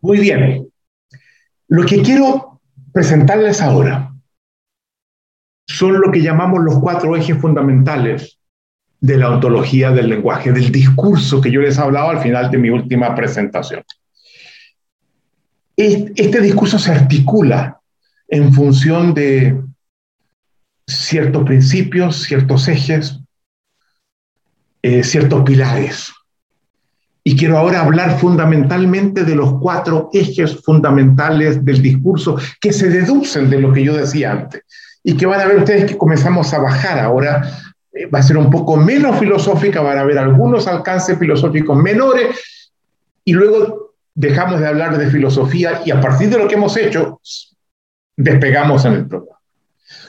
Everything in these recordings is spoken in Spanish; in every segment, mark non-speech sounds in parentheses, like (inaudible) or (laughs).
Muy bien. Lo que quiero presentarles ahora son lo que llamamos los cuatro ejes fundamentales de la ontología del lenguaje, del discurso que yo les he hablado al final de mi última presentación. Este discurso se articula en función de ciertos principios, ciertos ejes, eh, ciertos pilares. Y quiero ahora hablar fundamentalmente de los cuatro ejes fundamentales del discurso que se deducen de lo que yo decía antes y que van a ver ustedes que comenzamos a bajar ahora. Eh, va a ser un poco menos filosófica, van a haber algunos alcances filosóficos menores y luego dejamos de hablar de filosofía y a partir de lo que hemos hecho, despegamos en el programa.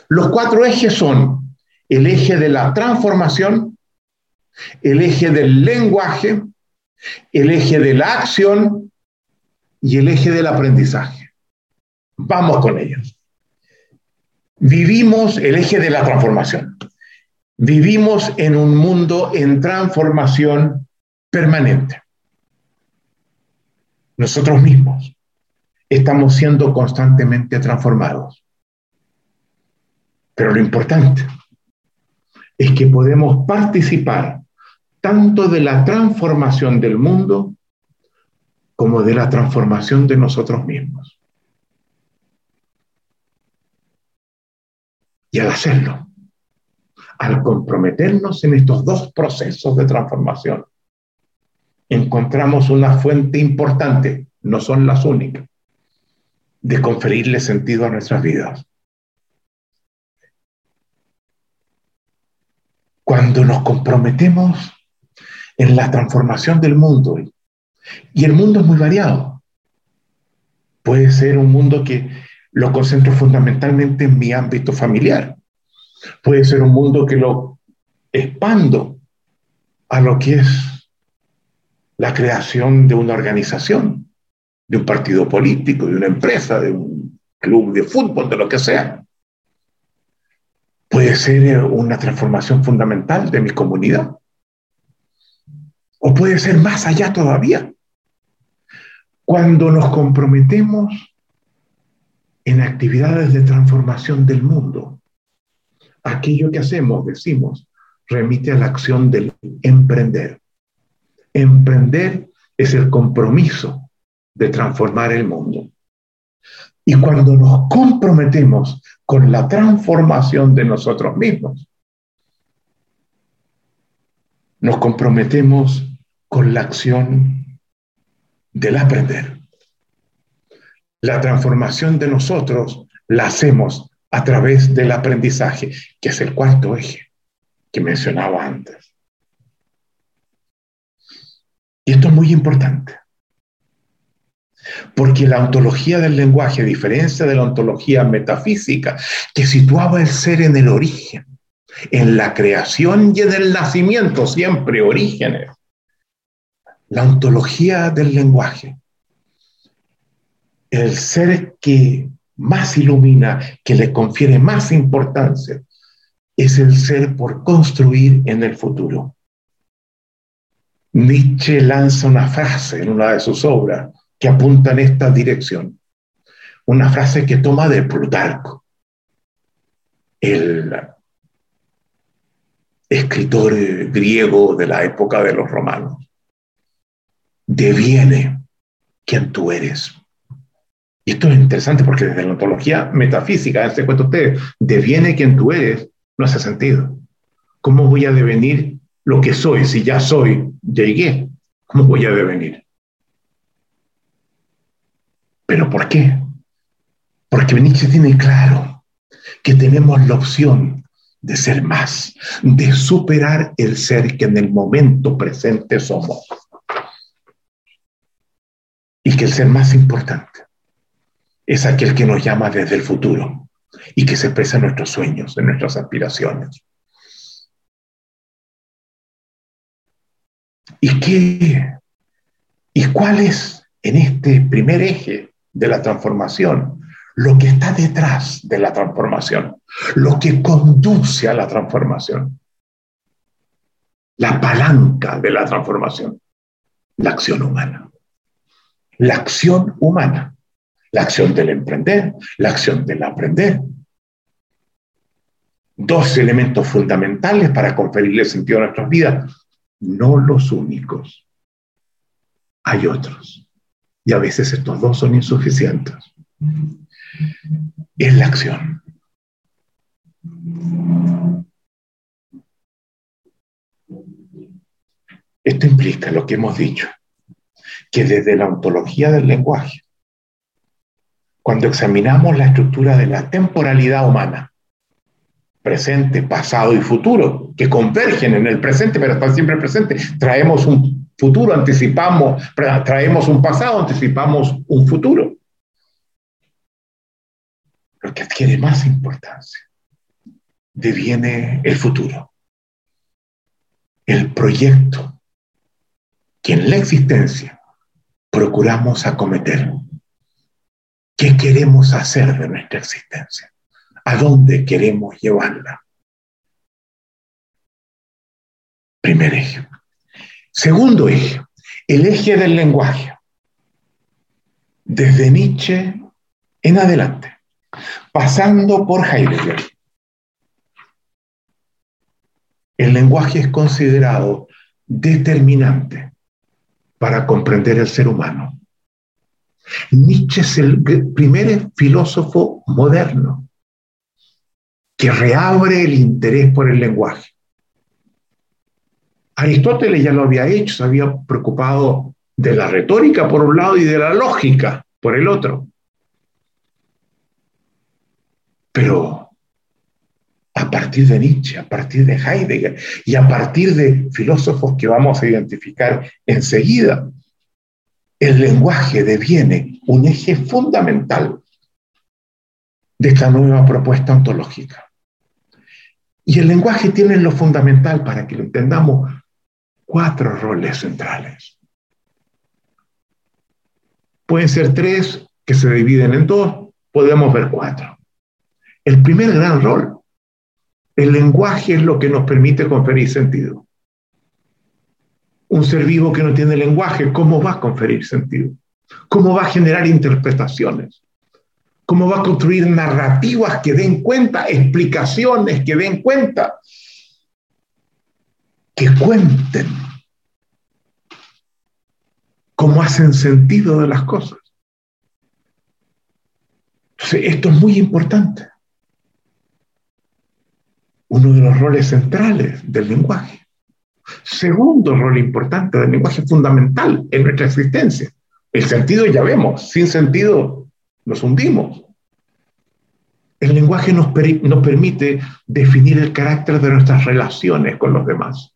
Los cuatro ejes son el eje de la transformación, el eje del lenguaje, el eje de la acción y el eje del aprendizaje. Vamos con ellos. Vivimos el eje de la transformación. Vivimos en un mundo en transformación permanente. Nosotros mismos estamos siendo constantemente transformados. Pero lo importante es que podemos participar tanto de la transformación del mundo como de la transformación de nosotros mismos. Y al hacerlo, al comprometernos en estos dos procesos de transformación, encontramos una fuente importante, no son las únicas, de conferirle sentido a nuestras vidas. Cuando nos comprometemos en la transformación del mundo. Y el mundo es muy variado. Puede ser un mundo que lo concentro fundamentalmente en mi ámbito familiar. Puede ser un mundo que lo expando a lo que es la creación de una organización, de un partido político, de una empresa, de un club de fútbol, de lo que sea. Puede ser una transformación fundamental de mi comunidad. O puede ser más allá todavía. Cuando nos comprometemos en actividades de transformación del mundo, aquello que hacemos, decimos, remite a la acción del emprender. Emprender es el compromiso de transformar el mundo. Y cuando nos comprometemos con la transformación de nosotros mismos, nos comprometemos con la acción del aprender. La transformación de nosotros la hacemos a través del aprendizaje, que es el cuarto eje que mencionaba antes. Y esto es muy importante, porque la ontología del lenguaje, a diferencia de la ontología metafísica, que situaba el ser en el origen, en la creación y en el nacimiento, siempre orígenes, la ontología del lenguaje, el ser que más ilumina, que le confiere más importancia, es el ser por construir en el futuro. Nietzsche lanza una frase en una de sus obras que apunta en esta dirección. Una frase que toma de Plutarco, el escritor griego de la época de los romanos deviene quien tú eres. Y esto es interesante porque desde la ontología metafísica, este cuento usted, deviene quien tú eres, no hace sentido. ¿Cómo voy a devenir lo que soy si ya soy, llegué? ¿Cómo voy a devenir? ¿Pero por qué? Porque Nietzsche tiene claro que tenemos la opción de ser más, de superar el ser que en el momento presente somos y que el ser más importante es aquel que nos llama desde el futuro y que se expresa en nuestros sueños, en nuestras aspiraciones. ¿Y qué? ¿Y cuál es en este primer eje de la transformación, lo que está detrás de la transformación, lo que conduce a la transformación, la palanca de la transformación, la acción humana. La acción humana, la acción del emprender, la acción del aprender. Dos elementos fundamentales para conferirle sentido a nuestras vidas, no los únicos. Hay otros. Y a veces estos dos son insuficientes. Es la acción. Esto implica lo que hemos dicho, que desde la ontología del lenguaje, cuando examinamos la estructura de la temporalidad humana, presente, pasado y futuro, que convergen en el presente, pero están siempre presentes, traemos un futuro, anticipamos, traemos un pasado, anticipamos un futuro. Lo que adquiere más importancia deviene el futuro, el proyecto que en la existencia procuramos acometer. ¿Qué queremos hacer de nuestra existencia? ¿A dónde queremos llevarla? Primer eje. Segundo eje, el eje del lenguaje. Desde Nietzsche en adelante, pasando por Heidegger. El lenguaje es considerado determinante para comprender el ser humano. Nietzsche es el primer filósofo moderno que reabre el interés por el lenguaje. Aristóteles ya lo había hecho, se había preocupado de la retórica por un lado y de la lógica por el otro. Pero a partir de Nietzsche, a partir de Heidegger y a partir de filósofos que vamos a identificar enseguida, el lenguaje deviene un eje fundamental de esta nueva propuesta ontológica. Y el lenguaje tiene lo fundamental, para que lo entendamos, cuatro roles centrales. Pueden ser tres que se dividen en dos, podemos ver cuatro. El primer gran rol el lenguaje es lo que nos permite conferir sentido. Un ser vivo que no tiene lenguaje, ¿cómo va a conferir sentido? ¿Cómo va a generar interpretaciones? ¿Cómo va a construir narrativas que den cuenta, explicaciones que den cuenta, que cuenten cómo hacen sentido de las cosas? Entonces, esto es muy importante uno de los roles centrales del lenguaje. Segundo rol importante del lenguaje fundamental en nuestra existencia. El sentido ya vemos, sin sentido nos hundimos. El lenguaje nos, nos permite definir el carácter de nuestras relaciones con los demás.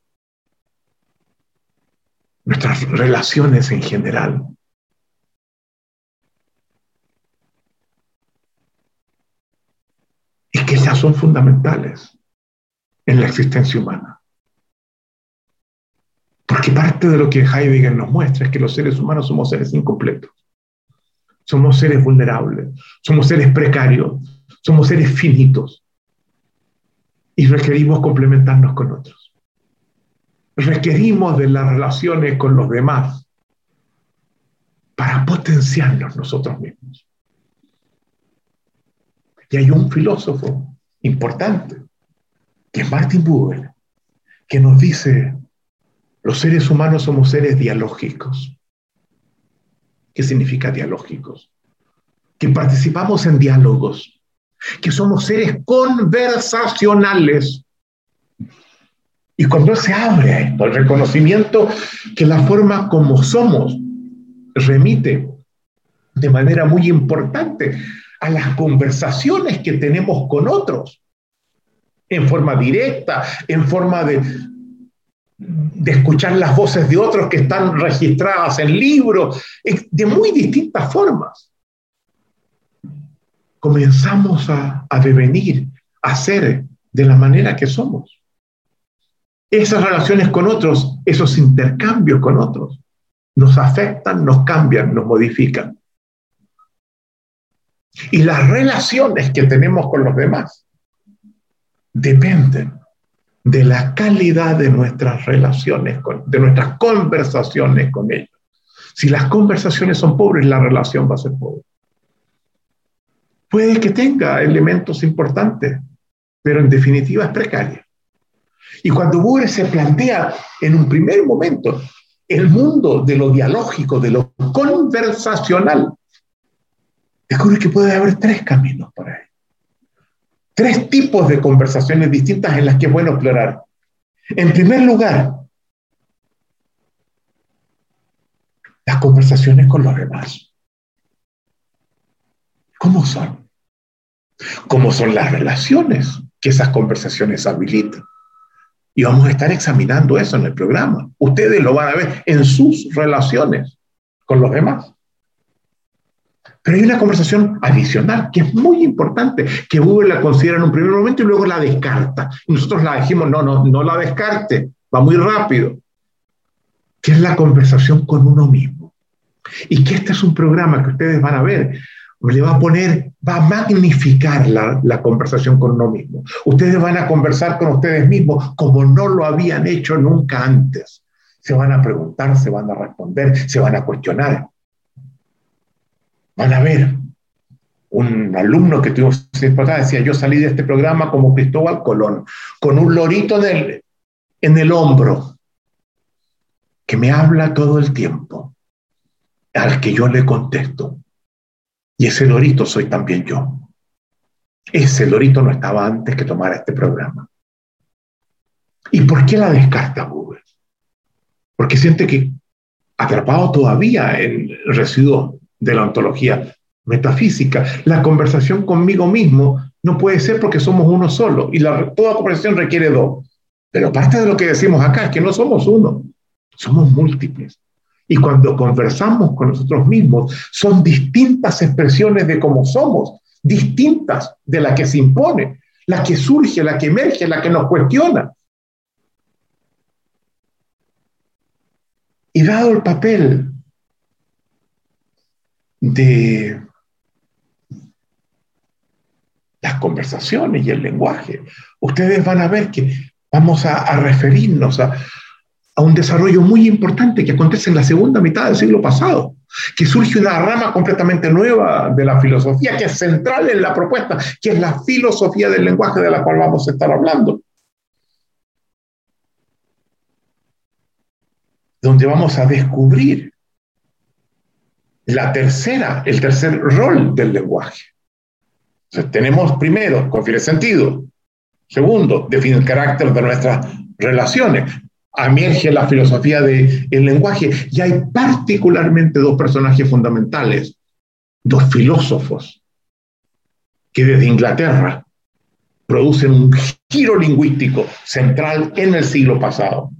Nuestras relaciones en general. Y que ya son fundamentales en la existencia humana. Porque parte de lo que Heidegger nos muestra es que los seres humanos somos seres incompletos. Somos seres vulnerables, somos seres precarios, somos seres finitos. Y requerimos complementarnos con otros. Requerimos de las relaciones con los demás para potenciarnos nosotros mismos. Y hay un filósofo importante que es Martin Buber, que nos dice, los seres humanos somos seres dialógicos. ¿Qué significa dialógicos? Que participamos en diálogos, que somos seres conversacionales. Y cuando se abre a esto, el reconocimiento que la forma como somos remite de manera muy importante a las conversaciones que tenemos con otros, en forma directa, en forma de, de escuchar las voces de otros que están registradas en libros, de muy distintas formas. Comenzamos a, a devenir, a ser de la manera que somos. Esas relaciones con otros, esos intercambios con otros, nos afectan, nos cambian, nos modifican. Y las relaciones que tenemos con los demás dependen de la calidad de nuestras relaciones, de nuestras conversaciones con ellos. Si las conversaciones son pobres, la relación va a ser pobre. Puede que tenga elementos importantes, pero en definitiva es precaria. Y cuando Buber se plantea en un primer momento el mundo de lo dialógico, de lo conversacional, descubre que puede haber tres caminos por ahí. Tres tipos de conversaciones distintas en las que es bueno explorar. En primer lugar, las conversaciones con los demás. ¿Cómo son? ¿Cómo son las relaciones que esas conversaciones habilitan? Y vamos a estar examinando eso en el programa. Ustedes lo van a ver en sus relaciones con los demás. Pero hay una conversación adicional que es muy importante, que Google la considera en un primer momento y luego la descarta. Y nosotros la dijimos, no, no, no la descarte, va muy rápido. Que es la conversación con uno mismo. Y que este es un programa que ustedes van a ver le va a poner, va a magnificar la, la, conversación con uno mismo. Ustedes van a conversar con ustedes mismos como no lo habían hecho nunca antes. Se van a preguntar, se van a responder, se van a cuestionar. Van a ver. Un alumno que tuvimos decía, yo salí de este programa como Cristóbal Colón, con un lorito en el, en el hombro, que me habla todo el tiempo, al que yo le contesto y ese lorito soy también yo. Ese lorito no estaba antes que tomara este programa. ¿Y por qué la descarta Google? Porque siente que atrapado todavía en el residuo de la ontología metafísica, la conversación conmigo mismo no puede ser porque somos uno solo y la, toda conversación requiere dos. Pero parte de lo que decimos acá es que no somos uno, somos múltiples. Y cuando conversamos con nosotros mismos, son distintas expresiones de cómo somos, distintas de la que se impone, la que surge, la que emerge, la que nos cuestiona. Y dado el papel de las conversaciones y el lenguaje, ustedes van a ver que vamos a, referirnos a, a un desarrollo muy importante que acontece en la segunda mitad del siglo pasado, que surge una rama completamente nueva de la filosofía, que es central en la propuesta, que es la filosofía del lenguaje de la cual vamos a estar hablando. Donde vamos a descubrir la tercera, el tercer rol del lenguaje. tenemos primero, confiere sentido. Segundo, define el carácter de nuestras relaciones emerge la filosofía del lenguaje y hay particularmente dos personajes fundamentales, dos filósofos que desde Inglaterra producen un giro lingüístico central en el siglo pasado.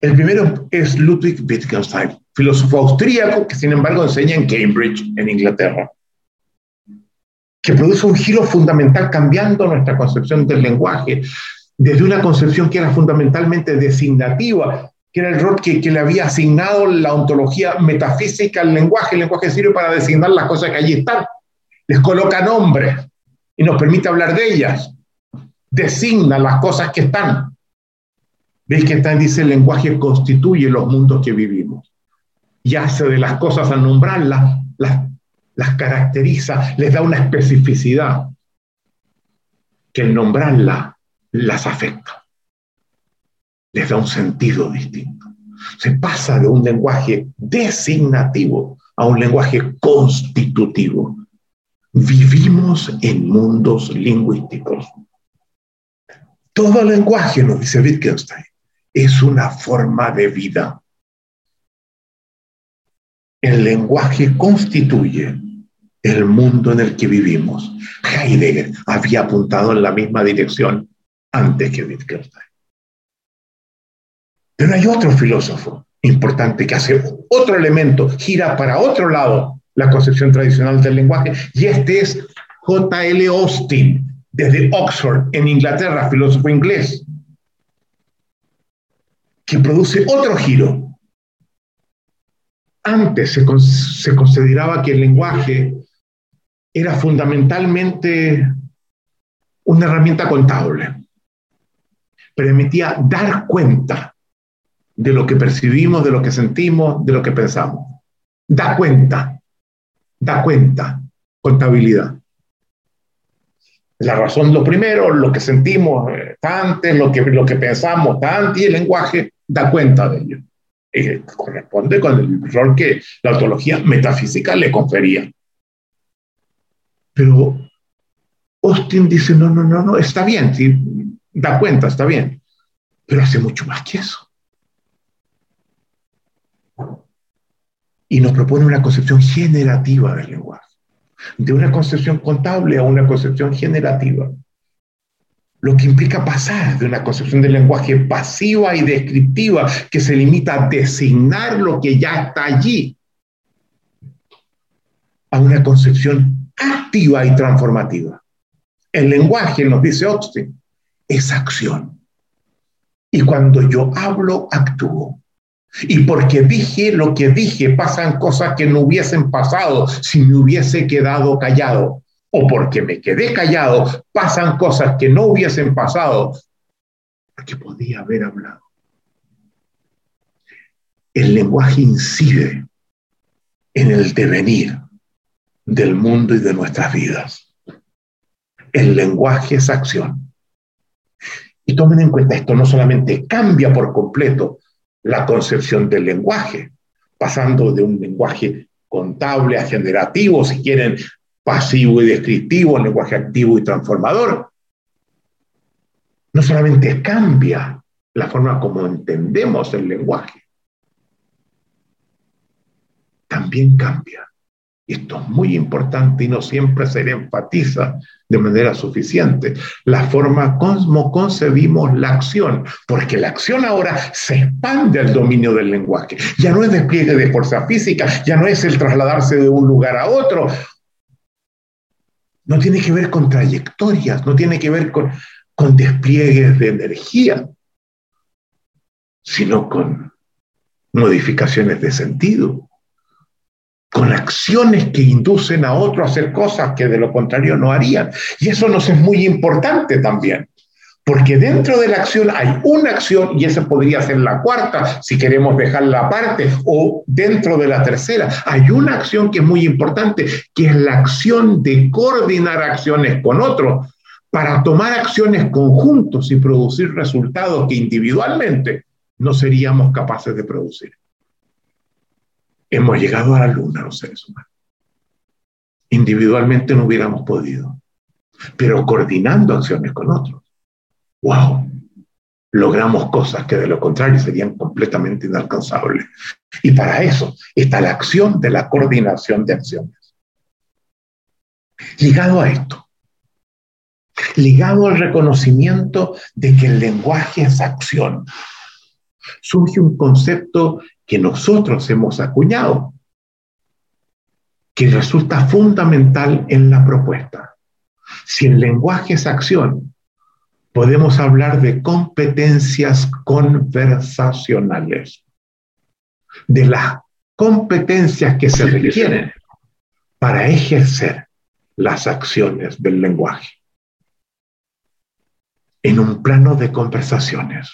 El primero es Ludwig Wittgenstein, filósofo austríaco que sin embargo enseña en Cambridge, en Inglaterra, que produce un giro fundamental cambiando nuestra concepción del lenguaje, desde una concepción que era fundamentalmente designativa, que era el rol que, le había asignado la ontología metafísica al lenguaje. El lenguaje sirve para designar las cosas que allí están. Les coloca nombres y nos permite hablar de ellas. Designa las cosas que están. ¿Veis que está, dice el lenguaje constituye los mundos que vivimos? Y hace de las cosas al nombrarlas, las, caracteriza, les da una especificidad que el nombrarla las afecta, les da un sentido distinto. Se pasa de un lenguaje designativo a un lenguaje constitutivo. Vivimos en mundos lingüísticos. Todo lenguaje, nos dice Wittgenstein, es una forma de vida. El lenguaje constituye el mundo en el que vivimos. Heidegger había apuntado en la misma dirección antes que Wittgenstein. Pero hay otro filósofo importante que hace otro elemento, gira para otro lado la concepción tradicional del lenguaje, y este es J.L. Austin, desde Oxford, en Inglaterra, filósofo inglés, que produce otro giro. Antes se, consideraba que el lenguaje era fundamentalmente una herramienta contable. Permitía dar cuenta de lo que percibimos, de lo que sentimos, de lo que pensamos. Da cuenta, da cuenta, contabilidad. La razón, lo primero, lo que sentimos eh, antes, lo que, lo que pensamos antes y el lenguaje da cuenta de ello. Eh, corresponde con el rol que la ontología metafísica le confería. Pero Austin dice, no, no, no, no, está bien, sí, da cuenta, está bien, pero hace mucho más que eso. Y nos propone una concepción generativa del lenguaje de una concepción contable a una concepción generativa, lo que implica pasar de una concepción del lenguaje pasiva y descriptiva que se limita a designar lo que ya está allí, a una concepción activa y transformativa. El lenguaje, nos dice Austin, es acción. Y cuando yo hablo, actúo. Y porque dije lo que dije, pasan cosas que no hubiesen pasado si me hubiese quedado callado. O porque me quedé callado, pasan cosas que no hubiesen pasado porque podía haber hablado. El lenguaje incide en el devenir del mundo y de nuestras vidas. El lenguaje es acción. Y tomen en cuenta esto, no solamente cambia por completo la concepción del lenguaje, pasando de un lenguaje contable a generativo, si quieren, pasivo y descriptivo, lenguaje activo y transformador. No solamente cambia la forma como entendemos el lenguaje, también cambia y esto es muy importante y no siempre se le enfatiza de manera suficiente, la forma como concebimos la acción, porque la acción ahora se expande al dominio del lenguaje. Ya no es despliegue de fuerza física, ya no es el trasladarse de un lugar a otro. No tiene que ver con trayectorias, no tiene que ver con, con despliegues de energía, sino con modificaciones de sentido con acciones que inducen a otro a hacer cosas que de lo contrario no harían. Y eso nos es muy importante también, porque dentro de la acción hay una acción, y esa podría ser la cuarta, si queremos dejarla aparte, o dentro de la tercera, hay una acción que es muy importante, que es la acción de coordinar acciones con otros para tomar acciones conjuntos y producir resultados que individualmente no seríamos capaces de producir. Hemos llegado a la luna los seres humanos. Individualmente no hubiéramos podido, pero coordinando acciones con otros. ¡Wow! Logramos cosas que de lo contrario serían completamente inalcanzables. Y para eso está la acción de la coordinación de acciones. Ligado a esto, ligado al reconocimiento de que el lenguaje es acción, surge un concepto que nosotros hemos acuñado, que resulta fundamental en la propuesta. Si el lenguaje es acción, podemos hablar de competencias conversacionales, de las competencias que se requieren para ejercer las acciones del lenguaje en un plano de conversaciones.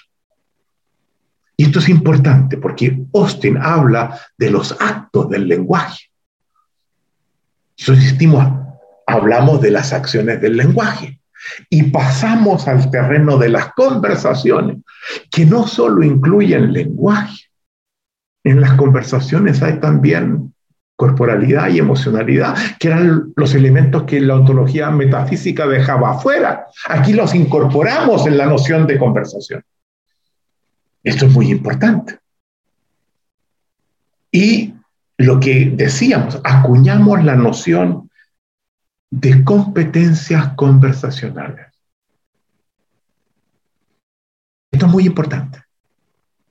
Y esto es importante porque Austin habla de los actos del lenguaje. Si insistimos, hablamos de las acciones del lenguaje y pasamos al terreno de las conversaciones, que no solo incluyen lenguaje. En las conversaciones hay también corporalidad y emocionalidad, que eran los elementos que la ontología metafísica dejaba afuera. Aquí los incorporamos en la noción de conversación. Esto es muy importante. Y lo que decíamos, acuñamos la noción de competencias conversacionales. Esto es muy importante,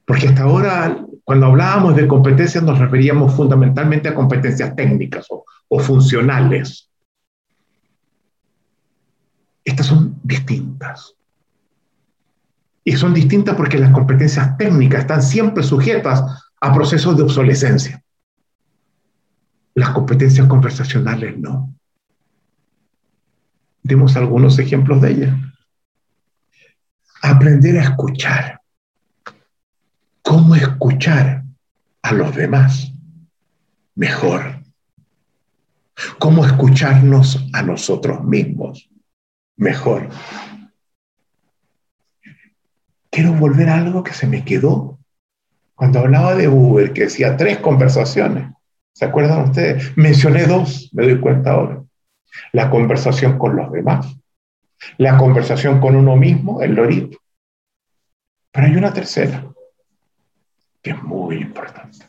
porque hasta ahora, cuando hablábamos de competencias, nos referíamos fundamentalmente a competencias técnicas o, o funcionales. Estas son distintas. Y son distintas porque las competencias técnicas están siempre sujetas a procesos de obsolescencia. Las competencias conversacionales no. Demos algunos ejemplos de ella. Aprender a escuchar. ¿Cómo escuchar a los demás mejor? ¿Cómo escucharnos a nosotros mismos mejor? Quiero volver a algo que se me quedó cuando hablaba de Uber, que decía tres conversaciones. ¿Se acuerdan ustedes? Mencioné dos, me doy cuenta ahora. La conversación con los demás, la conversación con uno mismo, el lorito. Pero hay una tercera, que es muy importante.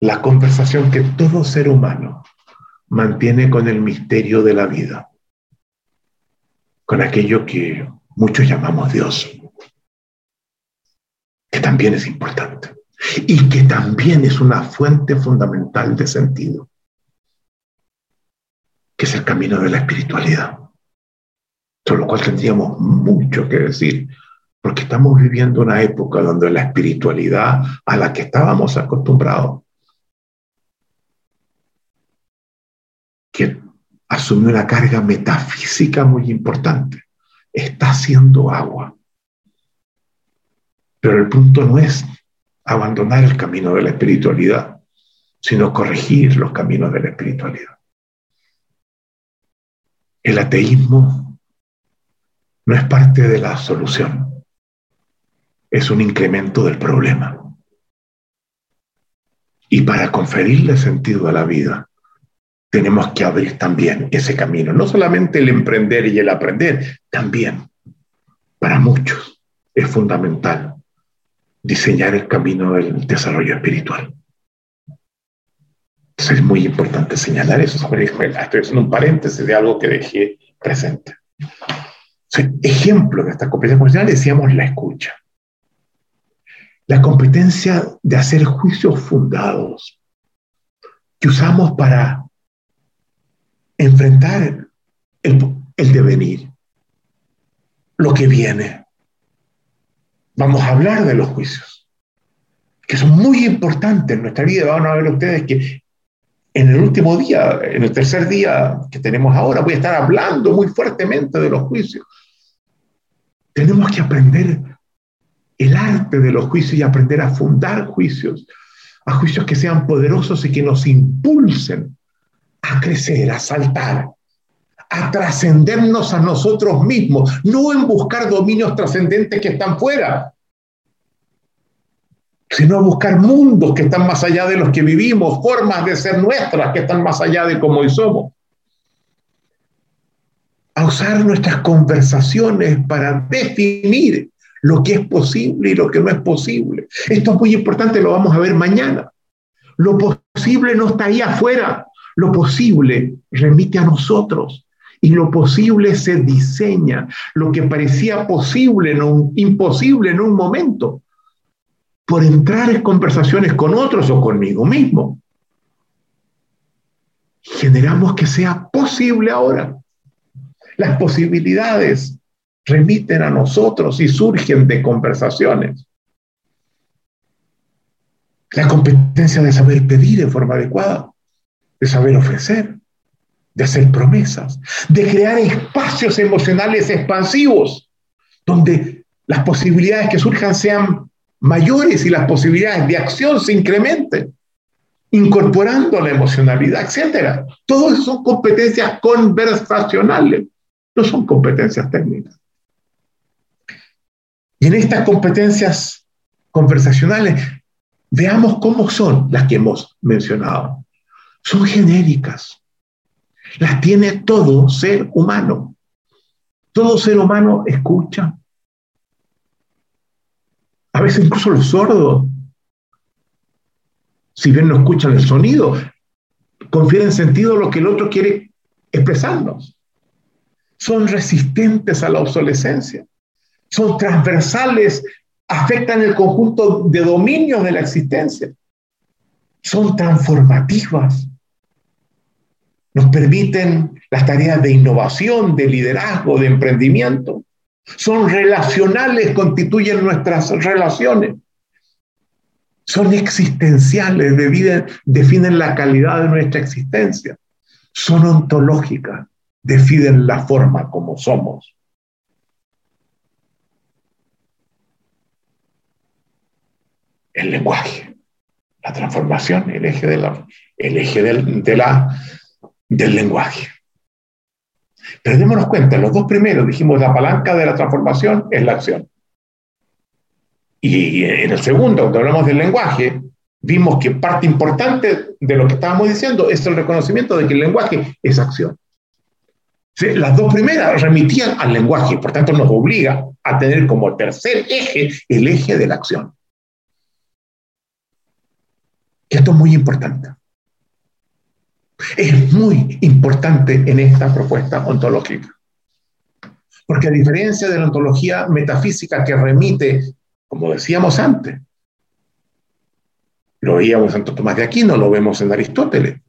La conversación que todo ser humano mantiene con el misterio de la vida, con aquello que muchos llamamos Dios, que también es importante. Y que también es una fuente fundamental de sentido, que es el camino de la espiritualidad. Sobre lo cual tendríamos mucho que decir, porque estamos viviendo una época donde la espiritualidad a la que estábamos acostumbrados, que asumió una carga metafísica muy importante, está haciendo agua. Pero el punto no es abandonar el camino de la espiritualidad, sino corregir los caminos de la espiritualidad. El ateísmo no es parte de la solución, es un incremento del problema. Y para conferirle sentido a la vida, tenemos que abrir también ese camino, no solamente el emprender y el aprender, también para muchos es fundamental diseñar el camino del desarrollo espiritual. Es muy importante señalar eso. Estoy haciendo un paréntesis de algo que dejé presente. ejemplo de esta competencia emocional decíamos la escucha. La competencia de hacer juicios fundados que usamos para enfrentar el, el devenir, lo que viene, vamos a hablar de los juicios, que son muy importantes en nuestra vida. Van a ver ustedes que en el último día, en el tercer día que tenemos ahora, voy a estar hablando muy fuertemente de los juicios. Tenemos que aprender el arte de los juicios y aprender a fundar juicios, a juicios que sean poderosos y que nos impulsen a crecer, a saltar, a trascendernos a nosotros mismos, no en buscar dominios trascendentes que están fuera, sino a buscar mundos que están más allá de los que vivimos, formas de ser nuestras que están más allá de cómo hoy somos. A usar nuestras conversaciones para definir lo que es posible y lo que no es posible. Esto es muy importante, lo vamos a ver mañana. Lo posible no está ahí afuera, lo posible remite a nosotros y lo posible se diseña. Lo que parecía posible, no, imposible en un momento, por entrar en conversaciones con otros o conmigo mismo, generamos que sea posible ahora. Las posibilidades remiten a nosotros y surgen de conversaciones. La competencia de saber pedir en forma adecuada, de saber ofrecer, de hacer promesas, de crear espacios emocionales expansivos, donde las posibilidades que surjan sean mayores y las posibilidades de acción se incrementen, incorporando la emocionalidad, etc. Todo son competencias conversacionales, no son competencias técnicas. Y en estas competencias conversacionales, veamos cómo son las que hemos mencionado. Son genéricas, las tiene todo ser humano. Todo ser humano escucha. A veces incluso los sordos, si bien no escuchan el sonido, confieren sentido a lo que el otro quiere expresarnos. Son resistentes a la obsolescencia. Son transversales, afectan el conjunto de dominios de la existencia. Son transformativas nos permiten las tareas de innovación, de liderazgo, de emprendimiento. Son relacionales, constituyen nuestras relaciones. Son existenciales, definen la calidad de nuestra existencia. Son ontológicas, definen la forma como somos. El lenguaje, la transformación, el eje, de el eje del lenguaje. Pero démonos cuenta, los dos primeros dijimos la palanca de la transformación es la acción. Y en el segundo, cuando hablamos del lenguaje, vimos que parte importante de lo que estábamos diciendo es el reconocimiento de que el lenguaje es acción. Las dos primeras remitían al lenguaje, por tanto nos obliga a tener como tercer eje el eje de la acción. esto es muy importante. Es muy importante en esta propuesta ontológica. Porque a diferencia de la ontología metafísica que remite, como decíamos antes, lo veíamos en Santo Tomás de Aquino, lo vemos en Aristóteles,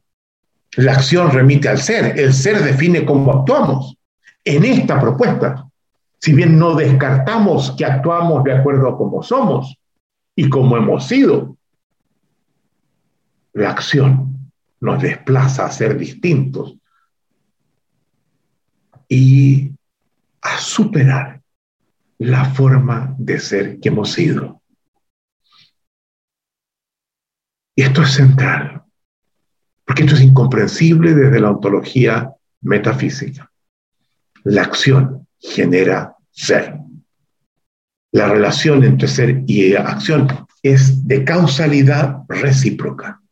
la acción remite al ser, el ser define cómo actuamos. En esta propuesta, si bien no descartamos que actuamos de acuerdo a cómo somos y cómo hemos sido, la acción nos desplaza a ser distintos y a superar la forma de ser que hemos sido. Y esto es central porque esto es incomprensible desde la ontología metafísica. La acción genera ser. La relación entre ser y acción es de causalidad recíproca.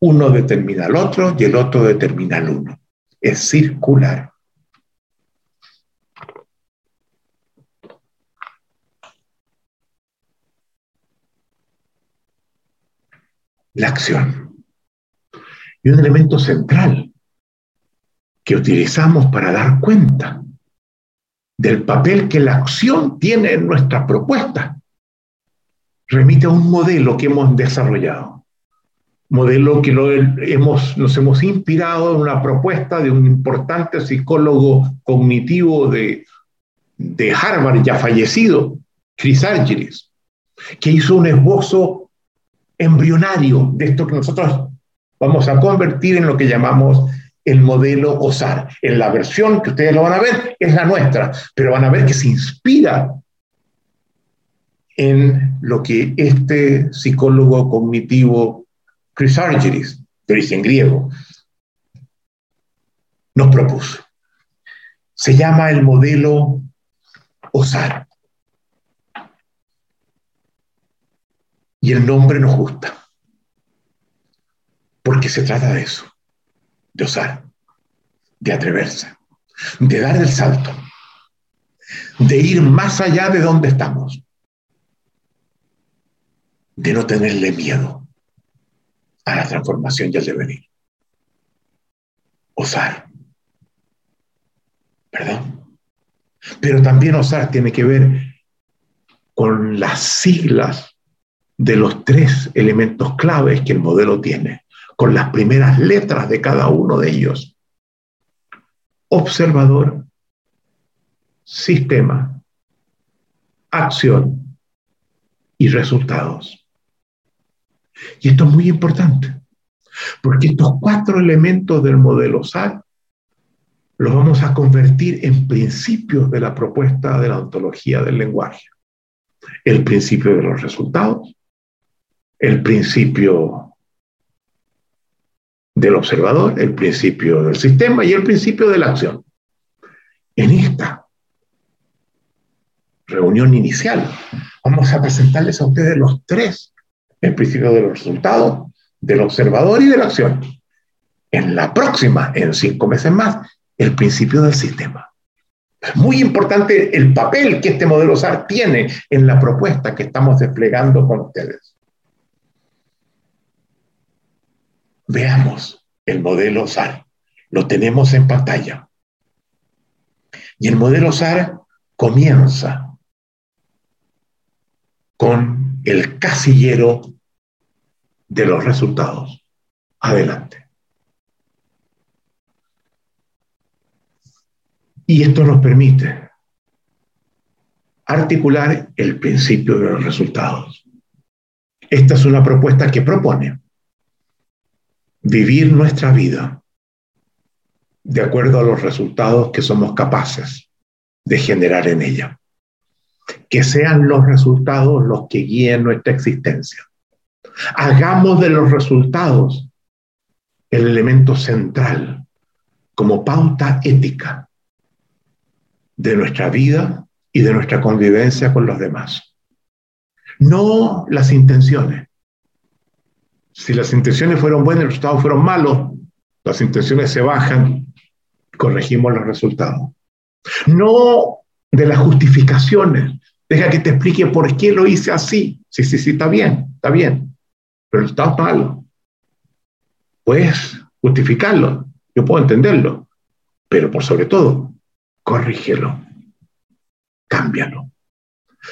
Uno determina al otro y el otro determina al uno. Es circular. La acción y un elemento central que utilizamos para dar cuenta del papel que la acción tiene en nuestra propuesta, remite a un modelo que hemos desarrollado. Modelo que lo hemos, nos hemos inspirado en una propuesta de un importante psicólogo cognitivo de, de Harvard, ya fallecido, Chris Argyris, que hizo un esbozo embrionario de esto que nosotros vamos a convertir en lo que llamamos el modelo OSAR. En la versión que ustedes lo van a ver es la nuestra, pero van a ver que se inspira en lo que este psicólogo cognitivo Chris Argyris, de origen griego, nos propuso. Se llama el modelo OSAR. Y el nombre nos gusta porque se trata de eso, de osar, de atreverse, de dar el salto, de ir más allá de donde estamos, de no tenerle miedo a la transformación y al devenir. Osar. Perdón. Pero también osar tiene que ver con las siglas de los tres elementos claves que el modelo tiene con las primeras letras de cada uno de ellos. Observador, sistema, acción y resultados. Y esto es muy importante, porque estos cuatro elementos del modelo SAR los vamos a convertir en principios de la propuesta de la ontología del lenguaje. El principio de los resultados, el principio del observador, el principio del sistema y el principio de la acción. En esta reunión inicial vamos a presentarles a ustedes los tres, el principio de los resultados, del observador y de la acción. En la próxima, en cinco meses más, el principio del sistema. Muy importante el papel que este modelo SAR tiene en la propuesta que estamos desplegando con ustedes. Veamos el modelo SAR. Lo tenemos en pantalla. Y el modelo SAR comienza con el casillero de los resultados. Adelante. Y esto nos permite articular el principio de los resultados. Esta es una propuesta que propone vivir nuestra vida de acuerdo a los resultados que somos capaces de generar en ella. Que sean los resultados los que guíen nuestra existencia. Hagamos de los resultados el elemento central como pauta ética de nuestra vida y de nuestra convivencia con los demás. No las intenciones. Si las intenciones fueron buenas los resultados fueron malos, las intenciones se bajan, corregimos los resultados. No de las justificaciones. Deja que te explique por qué lo hice así. Sí, sí, sí, está bien, está bien. Pero el resultado es malo. Puedes justificarlo, yo puedo entenderlo, pero por sobre todo, corrígelo, cámbialo,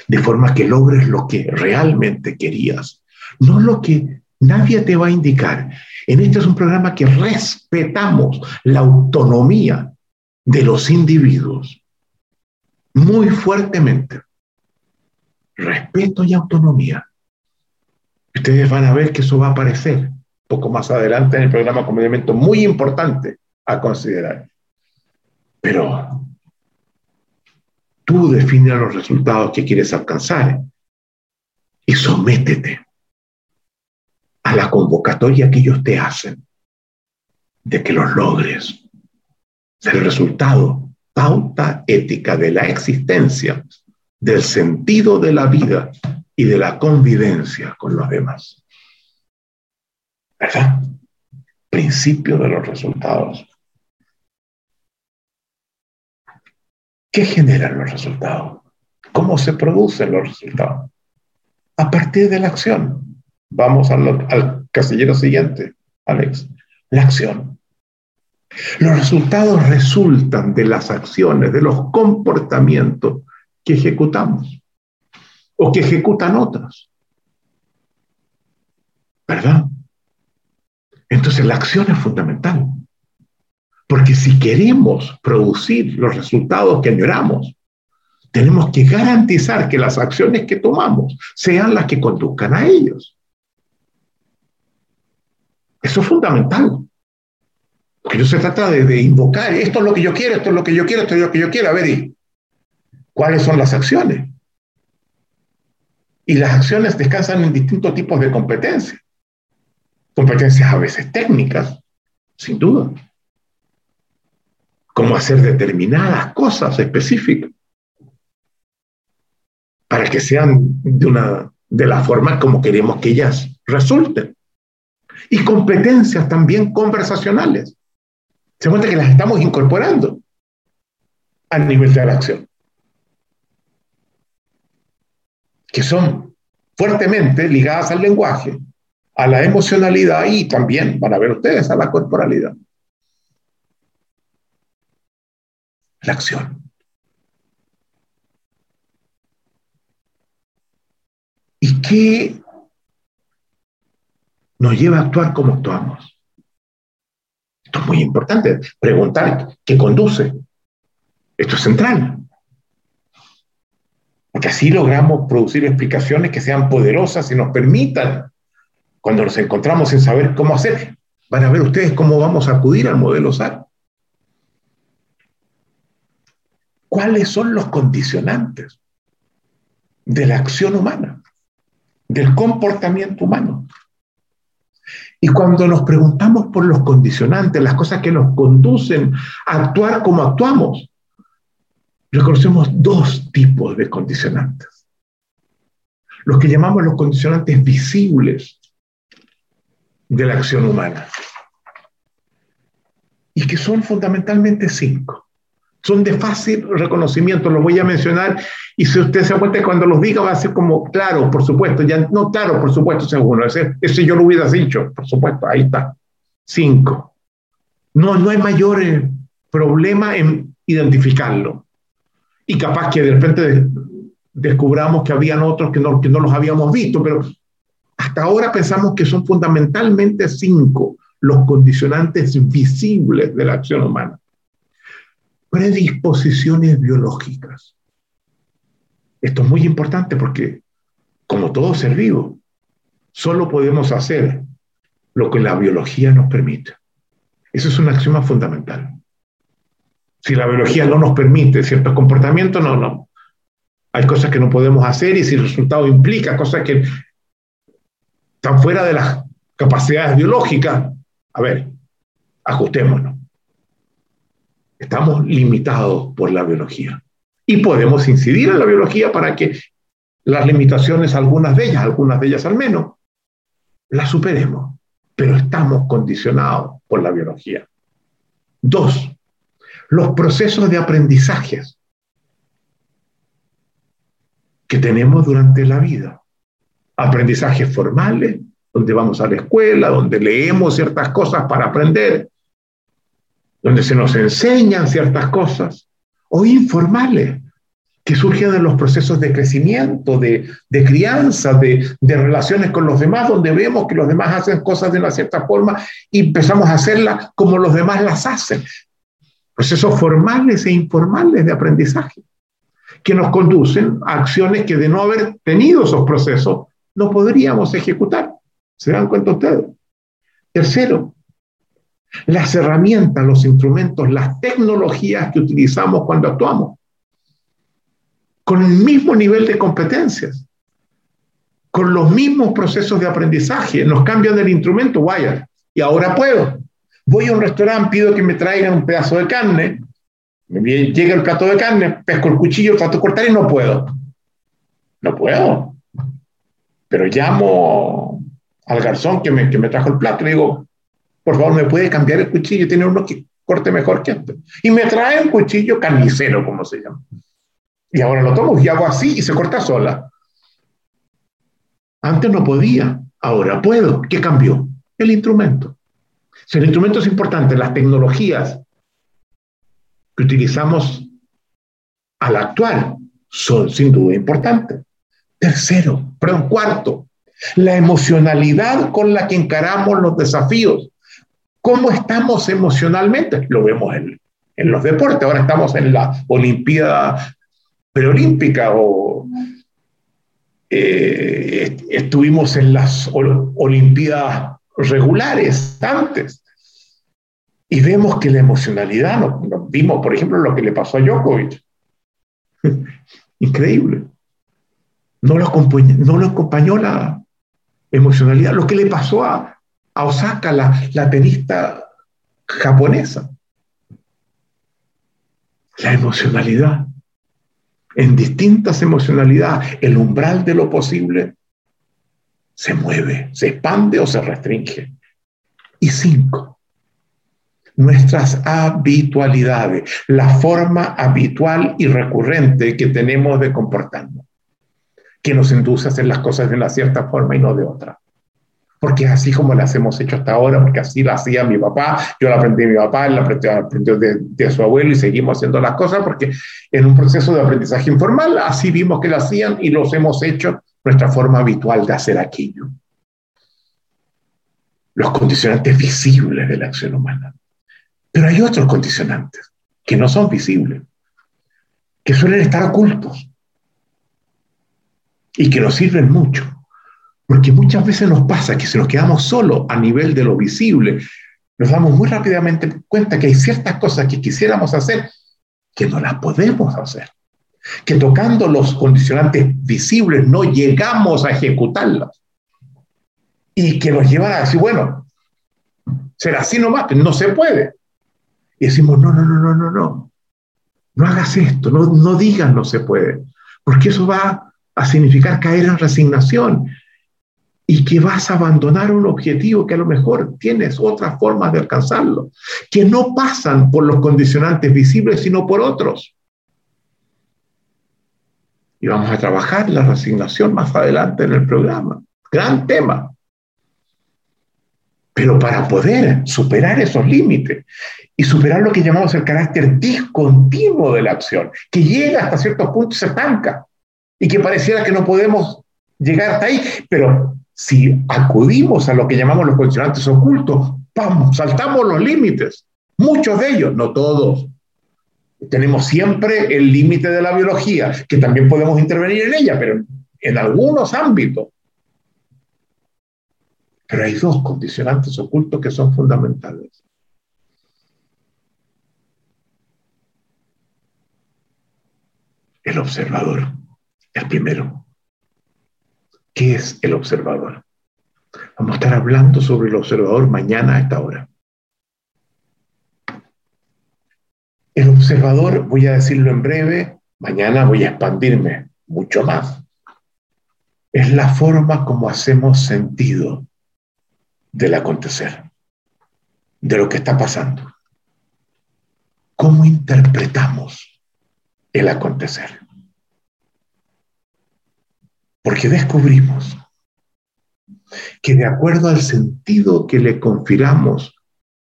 de forma que logres lo que realmente querías, no lo que nadie te va a indicar. En este es un programa que respetamos la autonomía de los individuos muy fuertemente. Respeto y autonomía. Ustedes van a ver que eso va a aparecer poco más adelante en el programa como elemento muy importante a considerar. Pero tú defines los resultados que quieres alcanzar y sométete a la convocatoria que ellos te hacen de que los logres. El resultado, pauta ética de la existencia, del sentido de la vida y de la convivencia con los demás. ¿Verdad? Principio de los resultados. ¿Qué generan los resultados? ¿Cómo se producen los resultados? A partir de la acción. Vamos al, al casillero siguiente, Alex. La acción. Los resultados resultan de las acciones, de los comportamientos que ejecutamos o que ejecutan otros. ¿Verdad? Entonces la acción es fundamental. Porque si queremos producir los resultados que añoramos, tenemos que garantizar que las acciones que tomamos sean las que conduzcan a ellos. Eso es fundamental. Porque no se trata de, invocar, esto es lo que yo quiero, esto es lo que yo quiero, esto es lo que yo quiero. A ver, ¿cuáles son las acciones? Y las acciones descansan en distintos tipos de competencias. Competencias a veces técnicas, sin duda. Como hacer determinadas cosas específicas para que sean de, una, de la forma como queremos que ellas resulten. Y competencias también conversacionales. Se cuenta que las estamos incorporando al nivel de la acción. Que son fuertemente ligadas al lenguaje, a la emocionalidad y también, van a ver ustedes, a la corporalidad. La acción. ¿Y qué nos lleva a actuar como actuamos? Esto es muy importante, preguntar qué conduce. Esto es central. Porque así logramos producir explicaciones que sean poderosas y nos permitan cuando nos encontramos sin saber cómo hacer, van a ver ustedes cómo vamos a acudir al modelo SAR. ¿Cuáles son los condicionantes de la acción humana, del comportamiento humano? Y cuando nos preguntamos por los condicionantes, las cosas que nos conducen a actuar como actuamos, reconocemos dos tipos de condicionantes. Los que llamamos los condicionantes visibles, de la acción humana. Y que son fundamentalmente cinco. Son de fácil reconocimiento, los voy a mencionar y si usted se cuenta cuando los diga va a ser como, claro, por supuesto, ya no, claro, por supuesto, seguro, ese, ese yo lo hubiera dicho, por supuesto, ahí está. Cinco. No, no hay mayor eh, problema en identificarlo. Y capaz que de repente descubramos que habían otros que no, que no los habíamos visto, pero hasta ahora pensamos que son fundamentalmente cinco los condicionantes visibles de la acción humana. Predisposiciones biológicas. Esto es muy importante porque, como todo ser vivo, solo podemos hacer lo que la biología nos permite. Eso es una acción fundamental. Si la biología no nos permite ciertos comportamientos, no, no. Hay cosas que no podemos hacer y si el resultado implica cosas que están fuera de las capacidades biológicas, a ver, ajustémonos. Estamos limitados por la biología y podemos incidir en la biología para que las limitaciones, algunas de ellas, algunas de ellas al menos, las superemos, pero estamos condicionados por la biología. Dos, los procesos de aprendizajes que tenemos durante la vida. Aprendizajes formales, donde vamos a la escuela, donde leemos ciertas cosas para aprender, donde se nos enseñan ciertas cosas, o informales, que surgen de los procesos de crecimiento, de, crianza, de, de, relaciones con los demás, donde vemos que los demás hacen cosas de una cierta forma y empezamos a hacerlas como los demás las hacen. Procesos formales e informales de aprendizaje, que nos conducen a acciones que de no haber tenido esos procesos no podríamos ejecutar. ¿Se dan cuenta ustedes? Tercero, las herramientas, los instrumentos, las tecnologías que utilizamos cuando actuamos con el mismo nivel de competencias, con los mismos procesos de aprendizaje. Nos cambian el instrumento, vaya, y ahora puedo. Voy a un restaurante, pido que me traigan un pedazo de carne, llega el plato de carne, pesco el cuchillo, trato de cortar y no puedo. No puedo. Pero llamo al garzón que me, que me trajo el plato y le digo, por favor, ¿me puede cambiar el cuchillo? Tiene uno que corte mejor que este. Y me trae un cuchillo carnicero, como se llama. Y ahora lo tomo y hago así y se corta sola. Antes no podía, ahora puedo. ¿Qué cambió? El instrumento. Si el instrumento es importante, las tecnologías que utilizamos al actual son sin duda importantes. Tercero, pero cuarto, la emocionalidad con la que encaramos los desafíos. ¿Cómo estamos emocionalmente? Lo vemos en, en los deportes. Ahora estamos en la Olimpiada preolímpica o eh, estuvimos en las Olimpiadas regulares antes. Y vemos que la emocionalidad, nos, vimos, por ejemplo, lo que le pasó a Djokovic. (laughs) Increíble. No lo, acompañó, no la emocionalidad. Lo que le pasó a, a Osaka, la, la tenista japonesa. La emocionalidad en distintas emocionalidades, el umbral de lo posible se mueve, se expande o se restringe. Y cinco, nuestras habitualidades, la forma habitual y recurrente que tenemos de comportarnos, que nos induce a hacer las cosas de una cierta forma y no de otra porque es así como las hemos hecho hasta ahora, porque así la hacía mi papá, yo la aprendí de mi papá, la aprendió, de, de, su abuelo y seguimos haciendo las cosas porque en un proceso de aprendizaje informal así vimos que lo hacían y los hemos hecho nuestra forma habitual de hacer aquello. Los condicionantes visibles de la acción humana. Pero hay otros condicionantes que no son visibles, que suelen estar ocultos y que nos sirven mucho porque muchas veces nos pasa que si nos quedamos solo a nivel de lo visible, nos damos muy rápidamente cuenta que hay ciertas cosas que quisiéramos hacer que no las podemos hacer. Que tocando los condicionantes visibles no llegamos a ejecutarlas. Y que nos llevan a decir, bueno, será así nomás, no se puede. Y decimos, no, no, no, no, no, no. No hagas esto, no, no digas no se puede. Porque eso va a significar caer en resignación y que vas a abandonar un objetivo que a lo mejor tienes otras formas de alcanzarlo, que no pasan por los condicionantes visibles, sino por otros. Y vamos a trabajar la resignación más adelante en el programa. Gran tema. Pero para poder superar esos límites y superar lo que llamamos el carácter discontinuo de la acción, que llega hasta ciertos puntos y se estanca, y que pareciera que no podemos llegar hasta ahí, pero si acudimos a lo que llamamos los condicionantes ocultos, ¡pam! saltamos los límites. Muchos de ellos, no todos. Tenemos siempre el límite de la biología, que también podemos intervenir en ella, pero en algunos ámbitos. Pero hay dos condicionantes ocultos que son fundamentales. El observador, el primero. ¿Qué es el observador? Vamos a estar hablando sobre el observador mañana a esta hora. El observador, voy a decirlo en breve, mañana voy a expandirme mucho más. Es la forma como hacemos sentido del acontecer, de lo que está pasando. ¿Cómo interpretamos el acontecer? Porque descubrimos que de acuerdo al sentido que le confiramos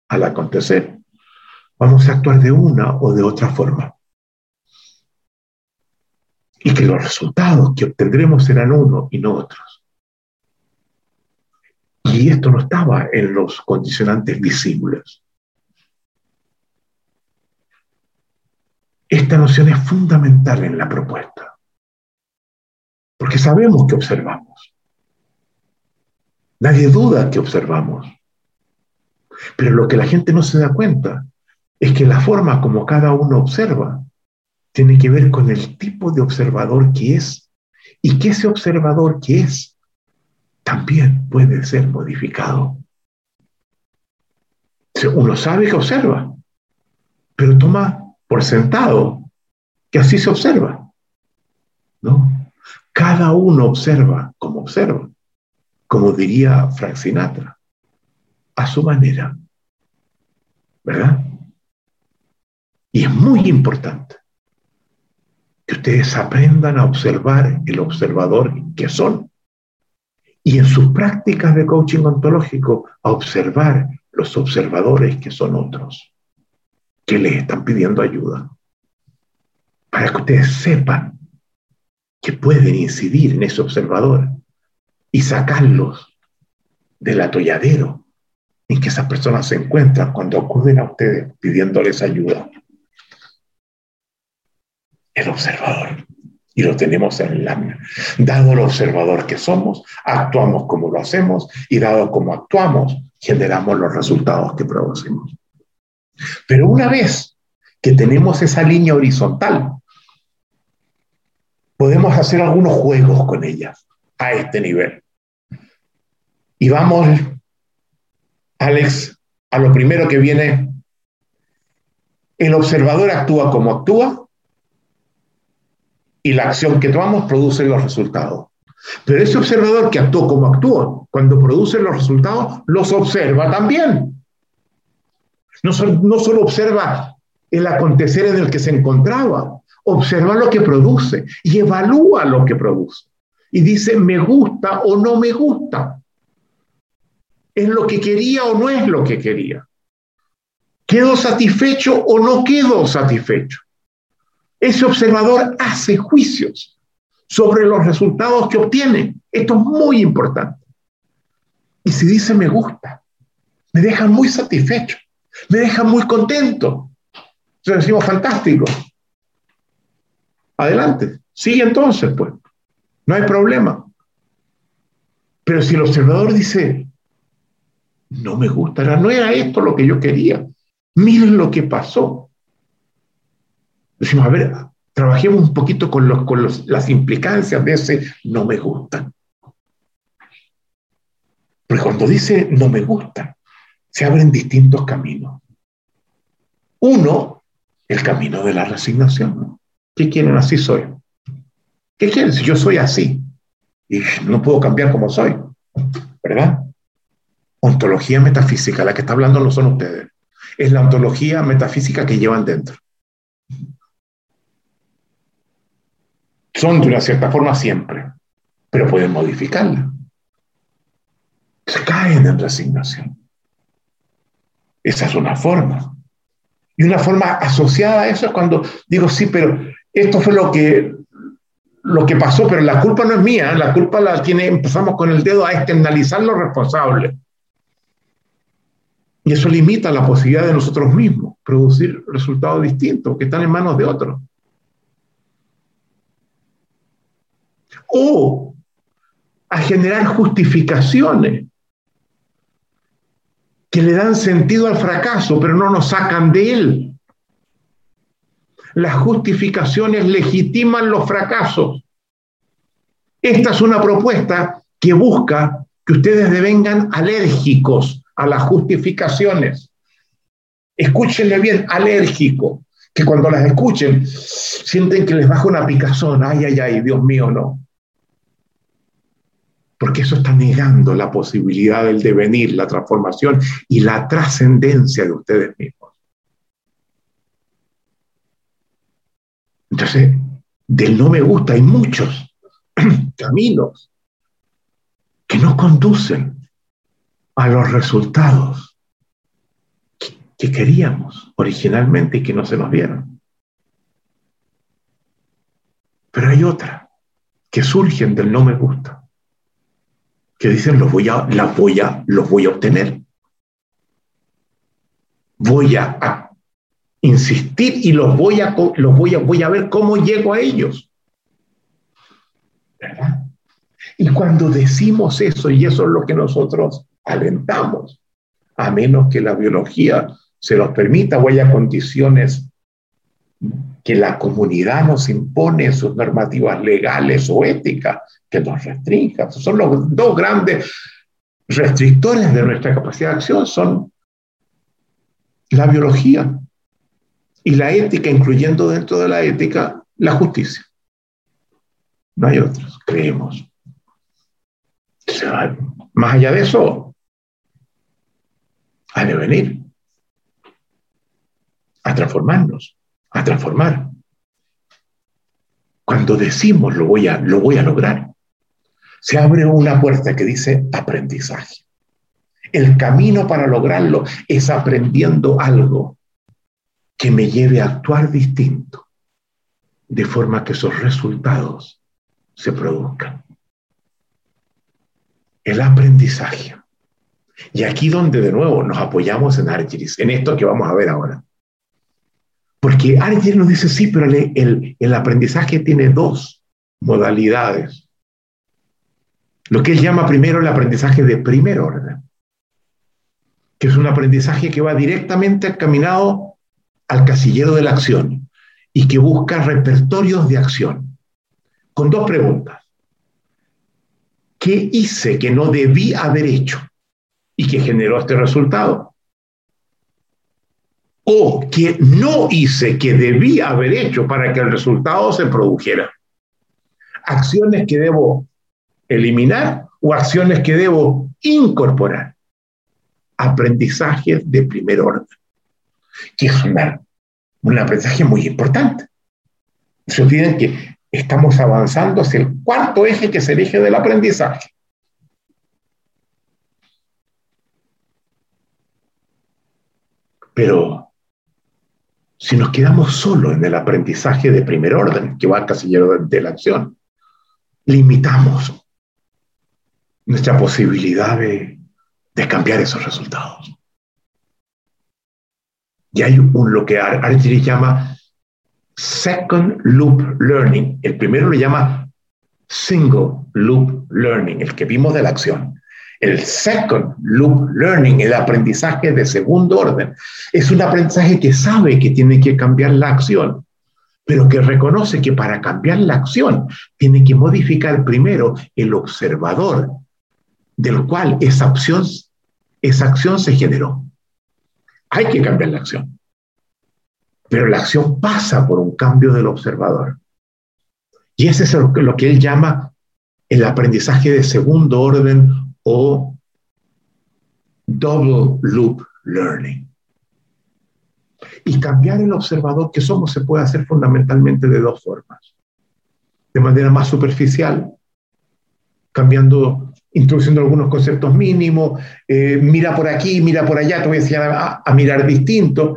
al acontecer, vamos a actuar de una o de otra forma. Y que los resultados que obtendremos serán uno y no otros. Y esto no estaba en los condicionantes visibles. Esta noción es fundamental en la propuesta, porque sabemos que observamos. Nadie duda que observamos. Pero lo que la gente no se da cuenta es que la forma como cada uno observa tiene que ver con el tipo de observador que es y que ese observador que es también puede ser modificado. Uno sabe que observa, pero toma por sentado que así se observa. ¿no? Cada uno observa como observa, como diría Frank Sinatra, a su manera. ¿Verdad? Y es muy importante que ustedes aprendan a observar el observador que son. Y en sus prácticas de coaching ontológico, a observar los observadores que son otros, que les están pidiendo ayuda. Para que ustedes sepan que pueden incidir en ese observador y sacarlos del atolladero en que esas personas se encuentran cuando acuden a ustedes pidiéndoles ayuda el observador. Y lo tenemos en la... Dado el observador que somos, actuamos como lo hacemos y dado como actuamos, generamos los resultados que producimos. Pero una vez que tenemos esa línea horizontal, podemos hacer algunos juegos con ellas a este nivel. Y vamos, Alex, a lo primero que viene. El observador actúa como actúa y la acción que tomamos produce los resultados. Pero ese observador que actuó como actúa, cuando produce los resultados, los observa también. No, no solo observa el acontecer en el que se encontraba, observa lo que produce y evalúa lo que produce. Y dice, me gusta o no me gusta. ¿Es lo que quería o no es lo que quería? ¿Quedo satisfecho o no quedo satisfecho? Ese observador hace juicios sobre los resultados que obtiene. Esto es muy importante. Y si dice me gusta, me deja muy satisfecho, me deja muy contento. Entonces decimos fantástico. Adelante, sigue entonces, pues. No hay problema. Pero si el observador dice, no me gusta, no era esto lo que yo quería, miren lo que pasó. Decimos, a ver, trabajemos un poquito con, los, con las implicancias de ese no me gusta. Porque cuando dice no me gusta, se abren distintos caminos. Uno, el camino de la resignación. ¿Qué quieren? Así soy. ¿Qué quieren? Si yo soy así y no puedo cambiar como soy, ¿verdad? Ontología metafísica, la que está hablando no son ustedes. Es la ontología metafísica que llevan dentro. Son de una cierta forma siempre, pero pueden modificarla. Se caen en resignación. Esa es una forma. Y una forma asociada a eso es cuando digo, sí, pero esto fue lo que, lo que pasó, pero la culpa no es mía, la culpa la tiene, empezamos con el dedo a externalizar lo responsable. Y eso limita la posibilidad de nosotros mismos producir resultados distintos que están en manos de otros. O a generar justificaciones que le dan sentido al fracaso, pero no nos sacan de él. Las justificaciones legitiman los fracasos. Esta es una propuesta que busca que ustedes devengan alérgicos a las justificaciones. Escúchenle bien, alérgico, que cuando las escuchen sienten que les baja una picazón, ay, ay, ay, Dios mío, no. Porque eso está negando la posibilidad del devenir, la transformación y la trascendencia de ustedes mismos. Entonces, del no me gusta hay muchos (clears throat) caminos que no conducen a los resultados que queríamos originalmente y que no se nos dieron. Pero hay otra que surgen del no me gusta, que dicen los voy a, las voy a, los voy a obtener. Voy a, insistir y los voy a, los voy a, voy a ver cómo llego a ellos. Y cuando decimos eso, y eso es lo que nosotros alentamos, a menos que la biología se los permita o haya condiciones que la comunidad nos impone sus normativas legales o éticas que nos restrinjan. Son los dos grandes restrictores de nuestra capacidad de acción, son la biología y la ética, incluyendo dentro de la ética la justicia. No hay otros, creemos. más allá de eso, ha de venir a transformarnos, a transformar. Cuando decimos lo voy a, lo voy a lograr, se abre una puerta que dice aprendizaje. El camino para lograrlo es aprendiendo algo que me lleve a actuar distinto, de forma que esos resultados se produzcan. El aprendizaje. Y aquí donde de nuevo nos apoyamos en Argyris, en esto que vamos a ver ahora. Porque alguien nos dice, sí, pero el, el, aprendizaje tiene dos modalidades. Lo que él llama primero el aprendizaje de primer orden, que es un aprendizaje que va directamente encaminado al casillero de la acción y que busca repertorios de acción, con dos preguntas. ¿Qué hice que no debí haber hecho y que generó este resultado? O que no hice que debía haber hecho para que el resultado se produjera. Acciones que debo eliminar o acciones que debo incorporar. Aprendizaje de primer orden, que es un aprendizaje muy importante. Se olviden que estamos avanzando hacia el cuarto eje que es el eje del aprendizaje. Pero si nos quedamos solo en el aprendizaje de primer orden, que va al casillero de, la acción, limitamos nuestra posibilidad de, cambiar esos resultados. Y hay un, lo que Archie llama second loop learning. El primero lo llama single loop learning, el que vimos de la acción. El second loop learning, el aprendizaje de segundo orden, es un aprendizaje que sabe que tiene que cambiar la acción, pero que reconoce que para cambiar la acción tiene que modificar primero el observador del cual esa acción, esa acción se generó. Hay que cambiar la acción, pero la acción pasa por un cambio del observador. Y ese es lo que él llama el aprendizaje de segundo orden o double loop learning. Y cambiar el observador que somos se puede hacer fundamentalmente de dos formas. De manera más superficial, cambiando, introduciendo algunos conceptos mínimos, eh, mira por aquí, mira por allá, te voy a enseñar a, mirar distinto,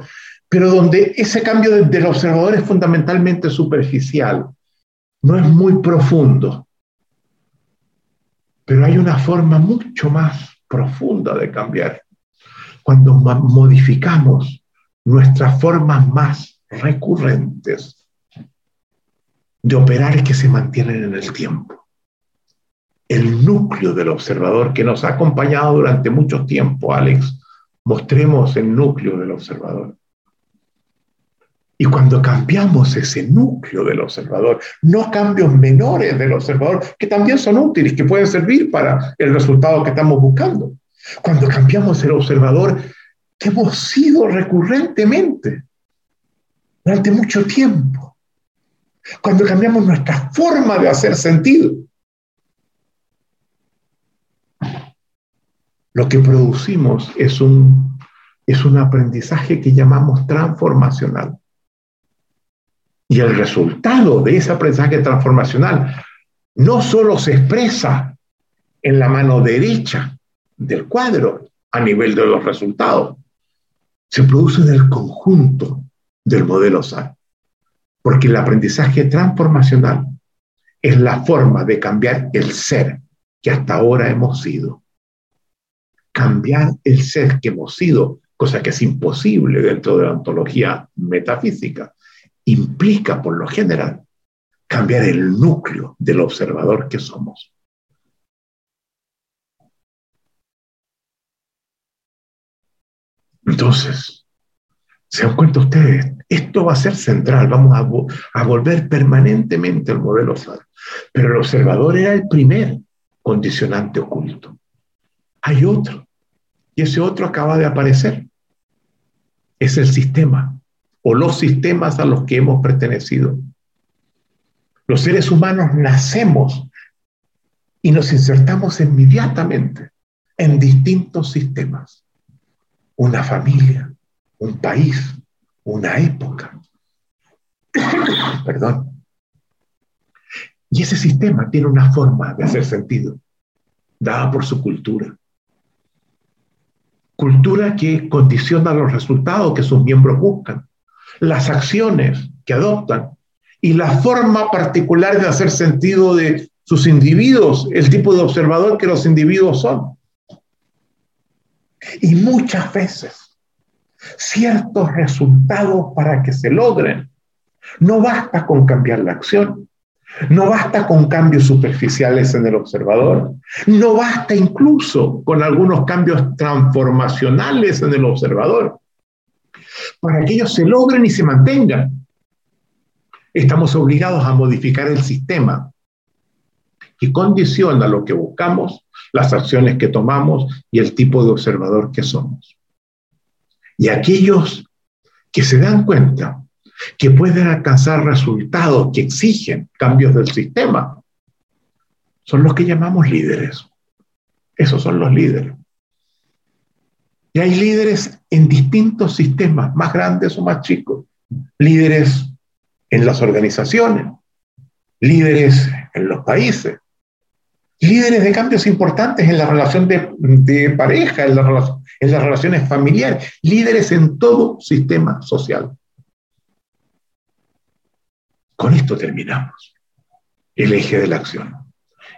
pero donde ese cambio del observador es fundamentalmente superficial, no es muy profundo. Pero hay una forma mucho más profunda de cambiar. Cuando modificamos nuestras formas más recurrentes de operar que se mantienen en el tiempo. El núcleo del observador que nos ha acompañado durante mucho tiempo, Alex, mostremos el núcleo del observador. Y cuando cambiamos ese núcleo del observador, no cambios menores del observador, que también son útiles, que pueden servir para el resultado que estamos buscando. Cuando cambiamos el observador, que hemos sido recurrentemente durante mucho tiempo. Cuando cambiamos nuestra forma de hacer sentido. Lo que producimos es un, es un aprendizaje que llamamos transformacional. Y el resultado de ese aprendizaje transformacional no solo se expresa en la mano derecha del cuadro a nivel de los resultados, se produce en el conjunto del modelo SAR. Porque el aprendizaje transformacional es la forma de cambiar el ser que hasta ahora hemos sido. Cambiar el ser que hemos sido, cosa que es imposible dentro de la ontología metafísica, implica por lo general cambiar el núcleo del observador que somos. Entonces, se dan cuenta ustedes, esto va a ser central, vamos a, volver permanentemente al modelo SAR. Pero el observador era el primer condicionante oculto. Hay otro, y ese otro acaba de aparecer. Es el sistema o los sistemas a los que hemos pertenecido. Los seres humanos nacemos y nos insertamos inmediatamente en distintos sistemas. Una familia, un país, una época. (coughs) Perdón. Y ese sistema tiene una forma de hacer sentido, dada por su cultura. Cultura que condiciona los resultados que sus miembros buscan las acciones que adoptan y la forma particular de hacer sentido de sus individuos, el tipo de observador que los individuos son. Y muchas veces, ciertos resultados para que se logren, no basta con cambiar la acción, no basta con cambios superficiales en el observador, no basta incluso con algunos cambios transformacionales en el observador para que ellos se logren y se mantengan. Estamos obligados a modificar el sistema que condiciona lo que buscamos, las acciones que tomamos y el tipo de observador que somos. Y aquellos que se dan cuenta que pueden alcanzar resultados que exigen cambios del sistema, son los que llamamos líderes. Esos son los líderes. Y hay líderes en distintos sistemas, más grandes o más chicos. Líderes en las organizaciones, líderes en los países, líderes de cambios importantes en la relación de, pareja, en, en las relaciones familiares, líderes en todo sistema social. Con esto terminamos el eje de la acción.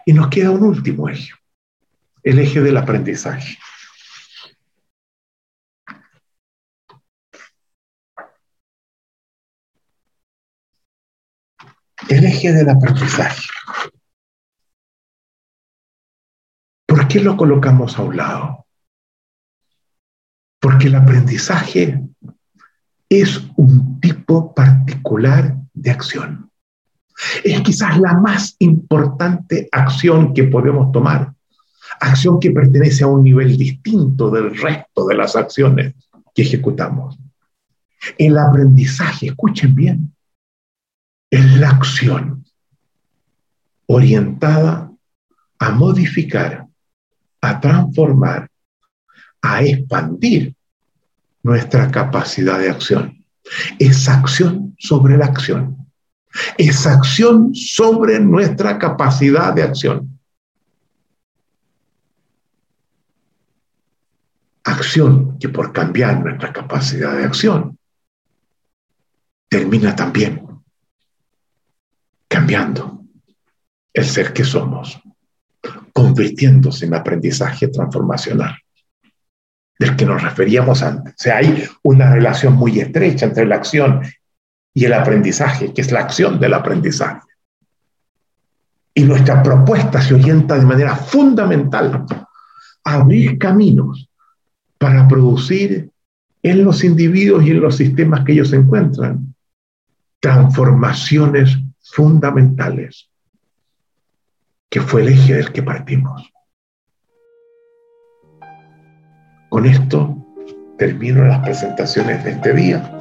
Y nos queda un último eje, el eje del aprendizaje. El eje del aprendizaje. ¿Por qué lo colocamos a un lado? Porque el aprendizaje es un tipo particular de acción. Es quizás la más importante acción que podemos tomar. Acción que pertenece a un nivel distinto del resto de las acciones que ejecutamos. El aprendizaje, escuchen bien, es la acción orientada a modificar, a transformar, a expandir nuestra capacidad de acción. Es acción sobre la acción. Es acción sobre nuestra capacidad de acción. Acción que por cambiar nuestra capacidad de acción termina también el ser que somos, convirtiéndose en aprendizaje transformacional del que nos referíamos antes. O sea, hay una relación muy estrecha entre la acción y el aprendizaje, que es la acción del aprendizaje. Y nuestra propuesta se orienta de manera fundamental a abrir caminos para producir en los individuos y en los sistemas que ellos encuentran transformaciones fundamentales, que fue el eje del que partimos. Con esto termino las presentaciones de este día